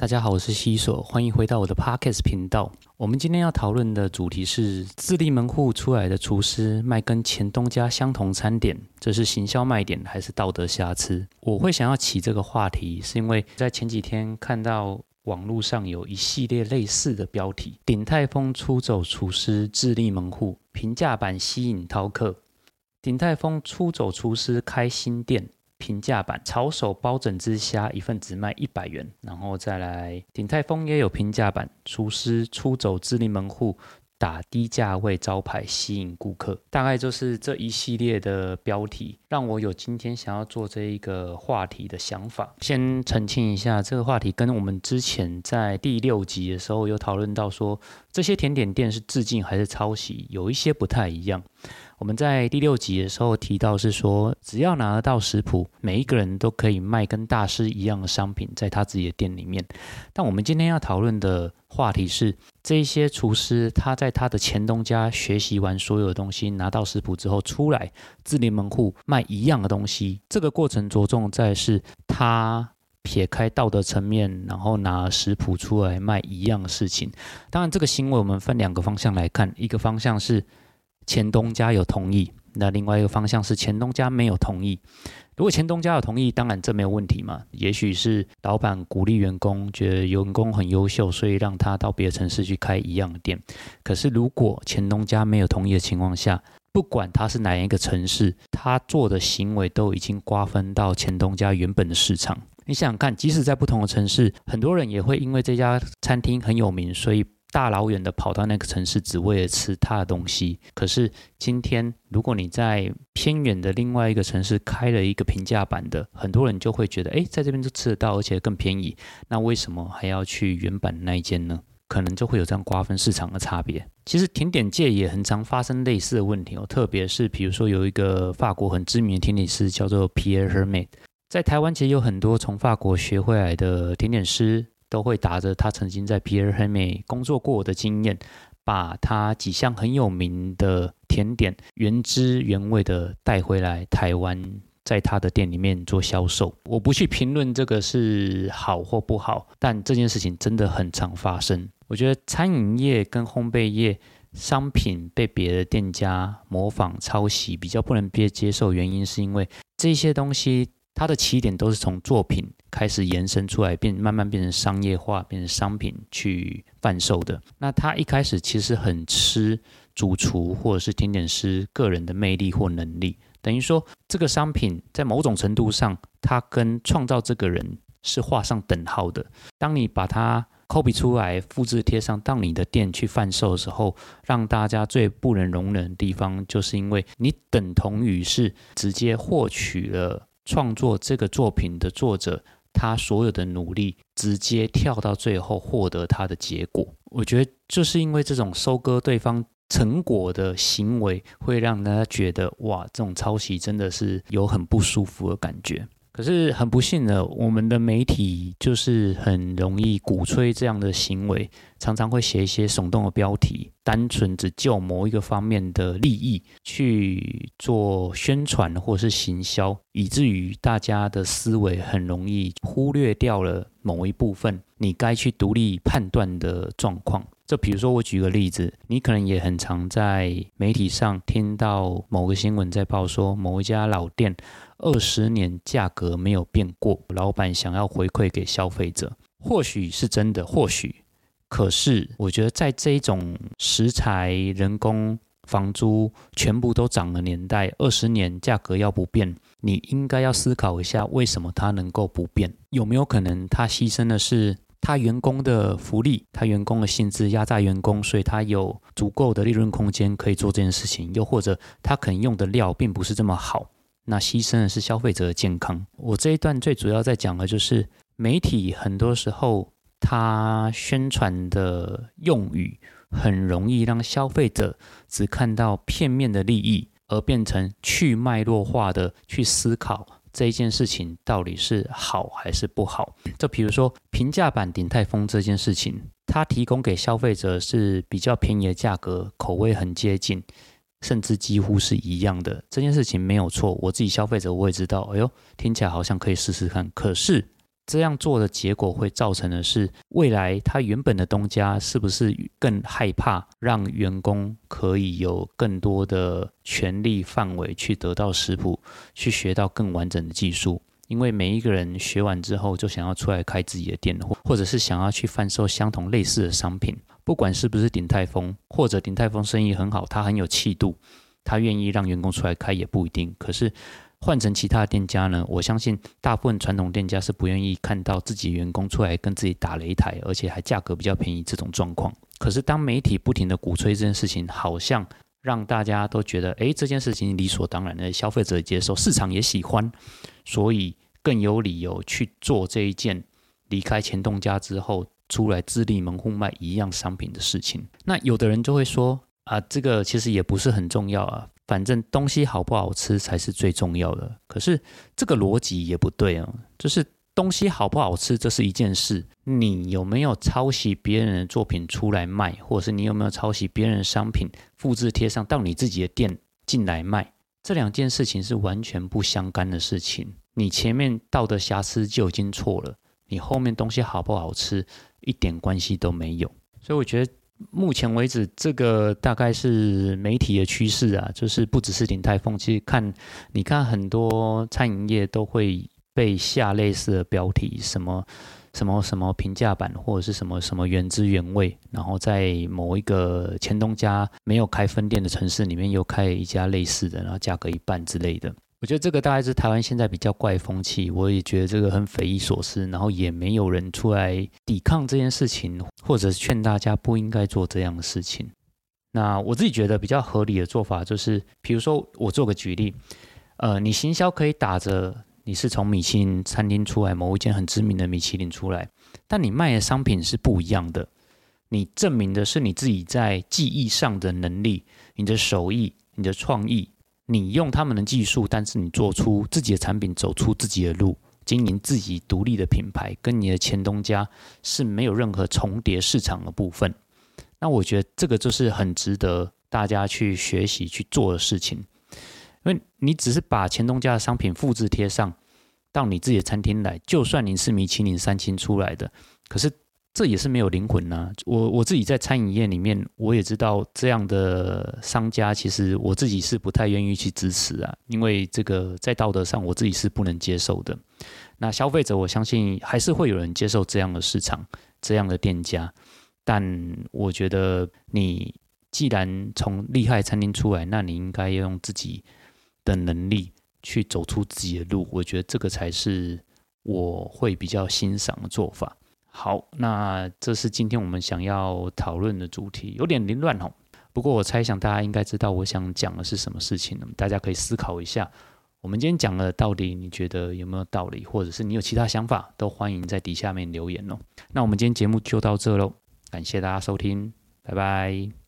大家好，我是西索，欢迎回到我的 Podcast 频道。我们今天要讨论的主题是自立门户出来的厨师卖跟前东家相同餐点，这是行销卖点还是道德瑕疵？我会想要起这个话题，是因为在前几天看到网络上有一系列类似的标题：鼎泰丰出走厨师自立门户，平价版吸引饕客；鼎泰丰出走厨师开新店。平价版炒手包整只虾，一份只卖一百元。然后再来，鼎泰丰也有平价版，厨师出走自立门户，打低价位招牌吸引顾客。大概就是这一系列的标题，让我有今天想要做这一个话题的想法。先澄清一下，这个话题跟我们之前在第六集的时候有讨论到说，这些甜点店是致敬还是抄袭，有一些不太一样。我们在第六集的时候提到，是说只要拿得到食谱，每一个人都可以卖跟大师一样的商品，在他自己的店里面。但我们今天要讨论的话题是，这些厨师他在他的前东家学习完所有的东西，拿到食谱之后出来自立门户卖卖一样的东西。这个过程着重在是他撇开道德层面，然后拿食谱出来卖一样的事情。当然，这个行为我们分两个方向来看，一个方向是。前东家有同意，那另外一个方向是前东家没有同意。如果前东家有同意，当然这没有问题嘛。也许是老板鼓励员工，觉得员工很优秀，所以让他到别的城市去开一样的店。可是如果前东家没有同意的情况下，不管他是哪一个城市，他做的行为都已经瓜分到前东家原本的市场。你想想看，即使在不同的城市，很多人也会因为这家餐厅很有名，所以。大老远的跑到那个城市，只为了吃他的东西。可是今天，如果你在偏远的另外一个城市开了一个平价版的，很多人就会觉得，哎，在这边就吃得到，而且更便宜。那为什么还要去原版那一间呢？可能就会有这样瓜分市场的差别。其实甜点界也很常发生类似的问题哦，特别是比如说有一个法国很知名的甜点师叫做 Pierre Hermé，在台湾其实有很多从法国学回来的甜点师。都会打着他曾经在 Pierre Hermé 工作过的经验，把他几项很有名的甜点原汁原味的带回来台湾，在他的店里面做销售。我不去评论这个是好或不好，但这件事情真的很常发生。我觉得餐饮业跟烘焙业商品被别的店家模仿抄袭比较不能被接受，原因是因为这些东西。它的起点都是从作品开始延伸出来，变慢慢变成商业化，变成商品去贩售的。那它一开始其实很吃主厨或者是甜点师个人的魅力或能力，等于说这个商品在某种程度上，它跟创造这个人是画上等号的。当你把它 copy 出来，复制贴上到你的店去贩售的时候，让大家最不能容忍的地方，就是因为你等同于是直接获取了。创作这个作品的作者，他所有的努力直接跳到最后获得他的结果。我觉得就是因为这种收割对方成果的行为，会让大家觉得哇，这种抄袭真的是有很不舒服的感觉。可是很不幸的，我们的媒体就是很容易鼓吹这样的行为，常常会写一些耸动的标题，单纯只就某一个方面的利益去做宣传或是行销，以至于大家的思维很容易忽略掉了某一部分你该去独立判断的状况。就比如说，我举个例子，你可能也很常在媒体上听到某个新闻在报说某一家老店。二十年价格没有变过，老板想要回馈给消费者，或许是真的，或许。可是我觉得，在这种食材、人工、房租全部都涨的年代，二十年价格要不变，你应该要思考一下，为什么它能够不变？有没有可能它牺牲的是他员工的福利，他员工的薪资压榨员工，所以他有足够的利润空间可以做这件事情？又或者他可能用的料并不是这么好？那牺牲的是消费者的健康。我这一段最主要在讲的就是媒体很多时候它宣传的用语很容易让消费者只看到片面的利益，而变成去脉络化的去思考这一件事情到底是好还是不好。就比如说平价版鼎泰丰这件事情，它提供给消费者是比较便宜的价格，口味很接近。甚至几乎是一样的，这件事情没有错。我自己消费者我也知道，哎呦，听起来好像可以试试看。可是这样做的结果会造成的是，未来他原本的东家是不是更害怕让员工可以有更多的权利范围去得到食谱，去学到更完整的技术？因为每一个人学完之后，就想要出来开自己的店，或或者是想要去贩售相同类似的商品，不管是不是鼎泰丰，或者鼎泰丰生意很好，他很有气度，他愿意让员工出来开也不一定。可是。换成其他的店家呢？我相信大部分传统店家是不愿意看到自己员工出来跟自己打擂台，而且还价格比较便宜这种状况。可是当媒体不停的鼓吹这件事情，好像让大家都觉得，哎，这件事情理所当然的，消费者接受，市场也喜欢，所以更有理由去做这一件离开前东家之后出来自立门户卖一样商品的事情。那有的人就会说，啊，这个其实也不是很重要啊。反正东西好不好吃才是最重要的。可是这个逻辑也不对啊，就是东西好不好吃这是一件事，你有没有抄袭别人的作品出来卖，或者是你有没有抄袭别人的商品复制贴上到你自己的店进来卖，这两件事情是完全不相干的事情。你前面道德瑕疵就已经错了，你后面东西好不好吃一点关系都没有。所以我觉得。目前为止，这个大概是媒体的趋势啊，就是不只是鼎泰丰，其实看你看很多餐饮业都会被下类似的标题，什么什么什么平价版，或者是什么什么原汁原味，然后在某一个前东家没有开分店的城市里面又开一家类似的，然后价格一半之类的。我觉得这个大概是台湾现在比较怪风气，我也觉得这个很匪夷所思，然后也没有人出来抵抗这件事情，或者是劝大家不应该做这样的事情。那我自己觉得比较合理的做法就是，比如说我做个举例，呃，你行销可以打着你是从米其林餐厅出来，某一间很知名的米其林出来，但你卖的商品是不一样的，你证明的是你自己在技艺上的能力，你的手艺，你的创意。你用他们的技术，但是你做出自己的产品，走出自己的路，经营自己独立的品牌，跟你的前东家是没有任何重叠市场的部分。那我觉得这个就是很值得大家去学习去做的事情，因为你只是把前东家的商品复制贴上到你自己的餐厅来，就算你是米其林三星出来的，可是。这也是没有灵魂呐！我我自己在餐饮业里面，我也知道这样的商家，其实我自己是不太愿意去支持啊，因为这个在道德上我自己是不能接受的。那消费者，我相信还是会有人接受这样的市场、这样的店家，但我觉得你既然从厉害餐厅出来，那你应该要用自己的能力去走出自己的路。我觉得这个才是我会比较欣赏的做法。好，那这是今天我们想要讨论的主题，有点凌乱哦。不过我猜想大家应该知道我想讲的是什么事情，大家可以思考一下。我们今天讲的到底你觉得有没有道理，或者是你有其他想法，都欢迎在底下面留言哦。那我们今天节目就到这喽，感谢大家收听，拜拜。